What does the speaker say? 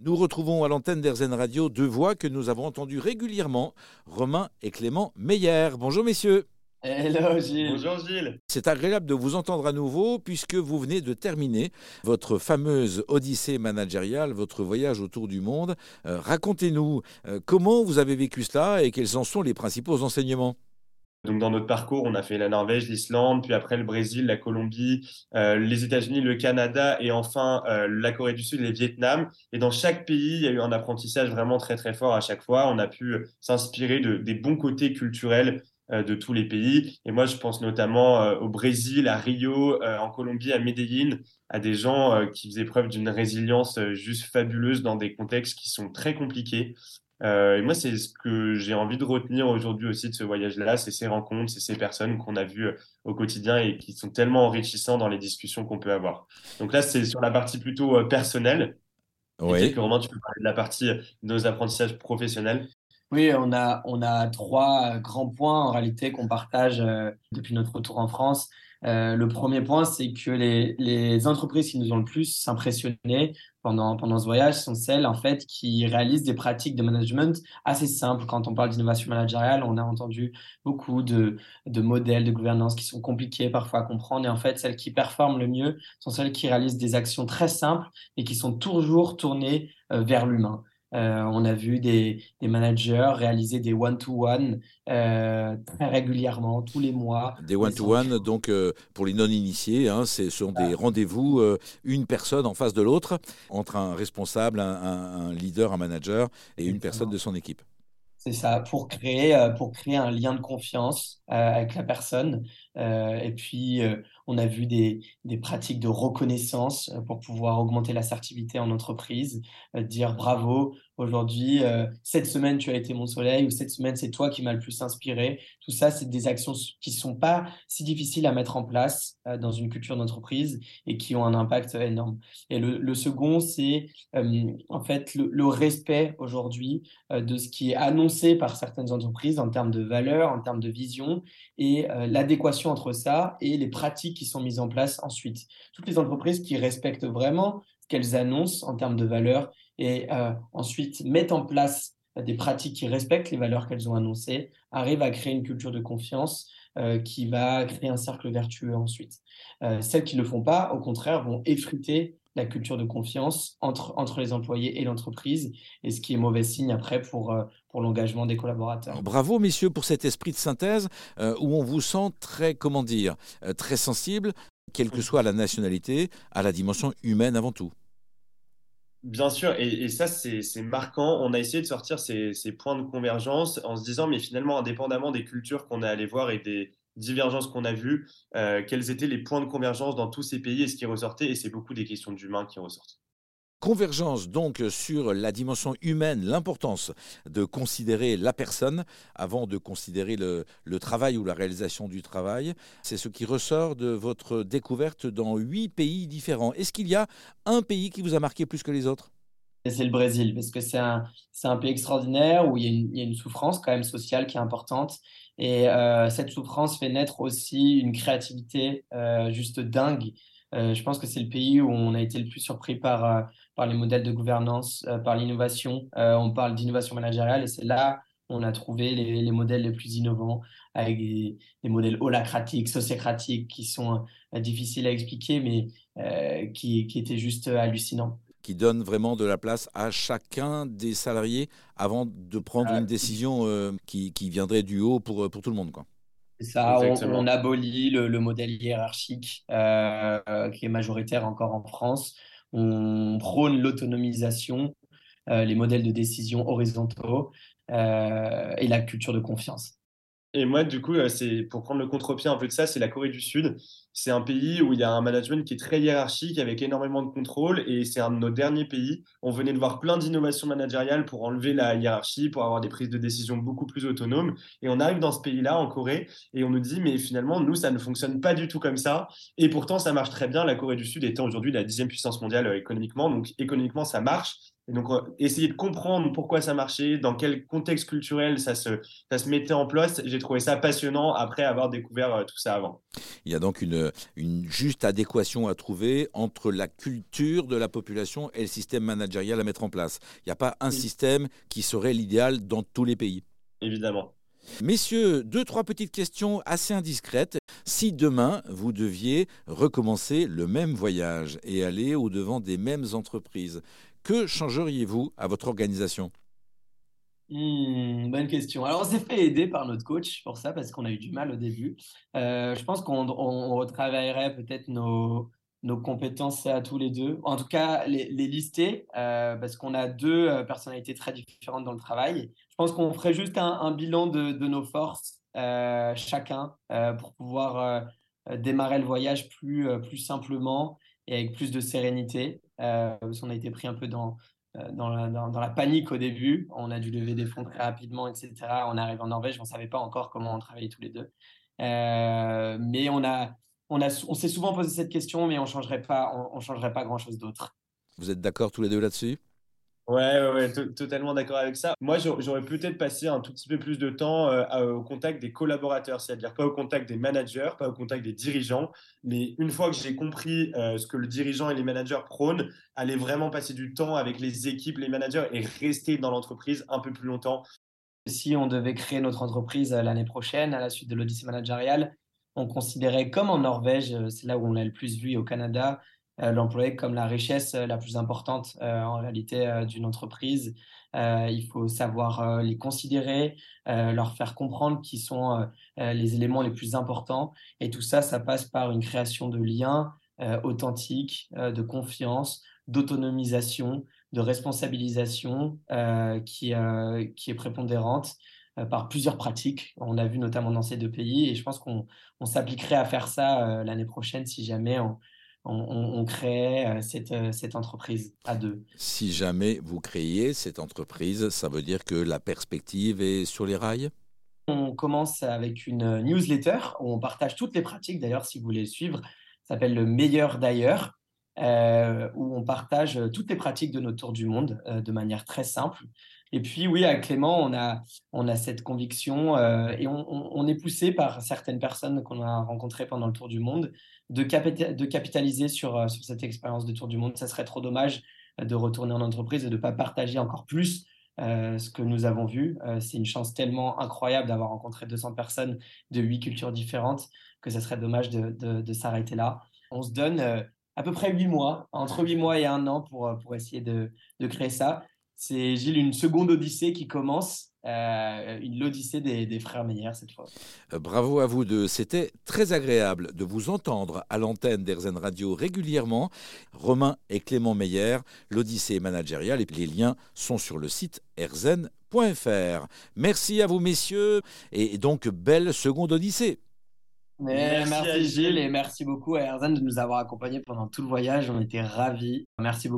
Nous retrouvons à l'antenne d'Airzen Radio deux voix que nous avons entendues régulièrement, Romain et Clément Meyer. Bonjour messieurs. Hello Gilles. Bonjour Gilles. C'est agréable de vous entendre à nouveau puisque vous venez de terminer votre fameuse odyssée managériale, votre voyage autour du monde. Euh, racontez-nous euh, comment vous avez vécu cela et quels en sont les principaux enseignements? Donc dans notre parcours, on a fait la Norvège, l'Islande, puis après le Brésil, la Colombie, euh, les États-Unis, le Canada et enfin euh, la Corée du Sud et le Vietnam. Et dans chaque pays, il y a eu un apprentissage vraiment très très fort à chaque fois. On a pu s'inspirer de, des bons côtés culturels euh, de tous les pays. Et moi, je pense notamment au Brésil, à Rio, en Colombie, à Medellín, à des gens qui faisaient preuve d'une résilience juste fabuleuse dans des contextes qui sont très compliqués. Euh, et moi, c'est ce que j'ai envie de retenir aujourd'hui aussi de ce voyage-là, c'est ces rencontres, c'est ces personnes qu'on a vues euh, au quotidien et qui sont tellement enrichissants dans les discussions qu'on peut avoir. Donc là, c'est sur la partie plutôt euh, personnelle. Oui. Que Romain, tu peux parler de la partie de nos apprentissages professionnels. Oui, on a, on a trois grands points en réalité qu'on partage depuis notre retour en France. Euh, le premier point, c'est que les, les, entreprises qui nous ont le plus impressionnés pendant, pendant ce voyage sont celles en fait qui réalisent des pratiques de management assez simples. Quand on parle d'innovation managériale, on a entendu beaucoup de, de modèles de gouvernance qui sont compliqués parfois à comprendre. Et en fait, celles qui performent le mieux sont celles qui réalisent des actions très simples et qui sont toujours tournées euh, vers l'humain. Euh, on a vu des, managers réaliser des one-to-one euh, très régulièrement, tous les mois. Des one-to-one, donc euh, pour les non-initiés, hein, ce sont des rendez-vous, une personne en face de l'autre, entre un responsable, un, leader, un manager et une personne de son équipe. C'est ça, pour créer, pour créer un lien de confiance avec la personne. Et puis, on a vu des, pratiques de reconnaissance euh, pour pouvoir augmenter l'assertivité en entreprise, euh, dire bravo, aujourd'hui, euh, cette semaine, tu as été mon soleil, ou cette semaine, c'est toi qui m'as le plus inspiré. Tout ça, c'est des actions qui ne sont pas si difficiles à mettre en place dans une culture d'entreprise et qui ont un impact énorme. Et le, second, c'est en fait le, respect aujourd'hui de ce qui est annoncé par certaines entreprises en termes de valeur, en termes de vision, et l'adéquation entre ça et les pratiques qui sont mises en place ensuite. Toutes les entreprises qui respectent vraiment ce qu'elles annoncent en termes de valeurs et euh, ensuite mettent en place des pratiques qui respectent les valeurs qu'elles ont annoncées, arrivent à créer une culture de confiance euh, qui va créer un cercle vertueux ensuite. Euh, celles qui ne le font pas, au contraire, vont effriter la culture de confiance entre, entre les employés et l'entreprise, et ce qui est mauvais signe après pour, euh, pour l'engagement des collaborateurs. Bravo, messieurs, pour cet esprit de synthèse euh, où on vous sent très, comment dire, euh, très sensible, quelle que soit la nationalité, à la dimension humaine avant tout. Bien sûr, et, ça c'est marquant. On a essayé de sortir ces, ces, points de convergence en se disant, mais finalement, indépendamment des cultures qu'on est allé voir et des, divergences qu'on a vues, euh, quels étaient les points de convergence dans tous ces pays et ce qui ressortait, et c'est beaucoup des questions d'humains qui ressortent. Convergence donc sur la dimension humaine, l'importance de considérer la personne avant de considérer le, le travail ou la réalisation du travail. C'est ce qui ressort de votre découverte dans huit pays différents. Est-ce qu'il y a un pays qui vous a marqué plus que les autres? C'est le Brésil, parce que c'est un, un, pays extraordinaire où il y, a une, souffrance quand même sociale qui est importante. Et euh, cette souffrance fait naître aussi une créativité euh, juste dingue. Euh, je pense que c'est le pays où on a été le plus surpris par, par les modèles de gouvernance, par l'innovation. on parle d'innovation managériale et c'est là on a trouvé les, les, modèles les plus innovants avec des, modèles holacratiques, sociocratiques qui sont difficiles à expliquer mais qui étaient juste hallucinants qui donne vraiment de la place à chacun des salariés avant de prendre une décision euh, qui, qui, viendrait du haut pour, euh, pour tout le monde. Quoi. Ça, on, abolit le, le, modèle hiérarchique euh, qui est majoritaire encore en France. On prône l'autonomisation, les modèles de décision horizontaux et la culture de confiance. Et moi, du coup, euh, c'est pour prendre le contre-pied un peu de ça, c'est la Corée du Sud. C'est un pays où il y a un management qui est très hiérarchique, avec énormément de contrôle, et c'est un de nos derniers pays. On venait de voir plein d'innovations managériales pour enlever la hiérarchie, pour avoir des prises de décision beaucoup plus autonomes. Et on arrive dans ce pays-là, en Corée, et on nous dit, mais finalement, nous, ça ne fonctionne pas du tout comme ça. Et pourtant, ça marche très bien. La Corée du Sud étant aujourd'hui la dixième puissance mondiale euh, économiquement, donc économiquement, ça marche. Et donc, essayer de comprendre pourquoi ça marchait, dans quel contexte culturel ça se, ça se mettait en place. J'ai trouvé ça passionnant après avoir découvert tout ça avant. Il y a donc une, une juste adéquation à trouver entre la culture de la population et le système managérial à mettre en place. Il n'y a pas un système qui serait l'idéal dans tous les pays. Évidemment. Messieurs, deux, trois petites questions assez indiscrètes. Si demain, vous deviez recommencer le même voyage et aller au-devant des mêmes entreprises, que changeriez-vous à votre organisation? Hmm, bonne question. Alors, on s'est fait aider par notre coach pour ça parce qu'on a eu du mal au début. Euh, je pense qu'on retravaillerait peut-être nos, compétences à tous les deux. En tout cas, les, lister, euh, parce qu'on a deux euh, personnalités très différentes dans le travail. Je pense qu'on ferait juste un, bilan de, nos forces chacun pour pouvoir démarrer le voyage plus simplement et avec plus de sérénité. parce qu'on a été pris un peu dans, la, dans, la, panique au début. On a dû lever des fonds très rapidement, etc. On arrive en Norvège, on ne savait pas encore comment on travaillait tous les deux. mais on a on, on s'est souvent posé cette question, mais on changerait pas, on, changerait pas grand-chose d'autre. Vous êtes d'accord tous les deux là-dessus? Ouais, ouais, totalement d'accord avec ça. Moi, j'aurais peut-être passé un tout petit peu plus de temps euh, au contact des collaborateurs, c'est-à-dire pas au contact des managers, pas au contact des dirigeants, mais une fois que j'ai compris euh, ce que le dirigeant et les managers prônent, aller vraiment passer du temps avec les équipes, les managers et rester dans l'entreprise un peu plus longtemps. Si on devait créer notre entreprise euh, l'année prochaine, à la suite de l'Odyssée managériale, on considérait comme en Norvège, c'est là où on l'a le plus vu au Canada, l'employé comme la richesse euh, la plus importante en réalité d'une entreprise. il faut savoir les considérer, leur faire comprendre qui sont les éléments les plus importants. Et tout ça, ça passe par une création de liens authentiques, de confiance, d'autonomisation, de responsabilisation qui, qui est prépondérante. Euh, par plusieurs pratiques. On a vu notamment dans ces deux pays et je pense qu'on s'appliquerait à faire ça euh, l'année prochaine si jamais on, on, créait euh, cette, cette, entreprise à deux. Si jamais vous créez cette entreprise, ça veut dire que la perspective est sur les rails? On commence avec une newsletter où on partage toutes les pratiques. D'ailleurs, si vous voulez suivre, ça s'appelle le meilleur d'ailleurs. où on partage toutes les pratiques de notre tour du monde de manière très simple. Et puis, oui, avec Clément, on a, on a cette conviction euh, et on, est poussé par certaines personnes qu'on a rencontrées pendant le Tour du Monde de, de capitaliser sur, euh, sur cette expérience de Tour du Monde. Ça serait trop dommage euh, de retourner en entreprise et de ne pas partager encore plus ce que nous avons vu. C'est une chance tellement incroyable d'avoir rencontré 200 personnes de huit cultures différentes que ce serait dommage de, de, s'arrêter là. On se donne à peu près huit mois, entre huit mois et un an pour, pour essayer de, de créer ça c'est Gilles, une seconde odyssée qui commence, euh, l'odyssée des, frères Meyer cette fois. Euh, bravo à vous deux. C'était très agréable de vous entendre à l'antenne d'Erzen Radio régulièrement. Romain et Clément Meyer, l'odyssée managériale, et les liens sont sur le site erzen.fr. Merci à vous, messieurs, et donc belle seconde odyssée. merci, Gilles et merci beaucoup à Erzen de nous avoir accompagnés pendant tout le voyage. On était ravis. Merci beaucoup.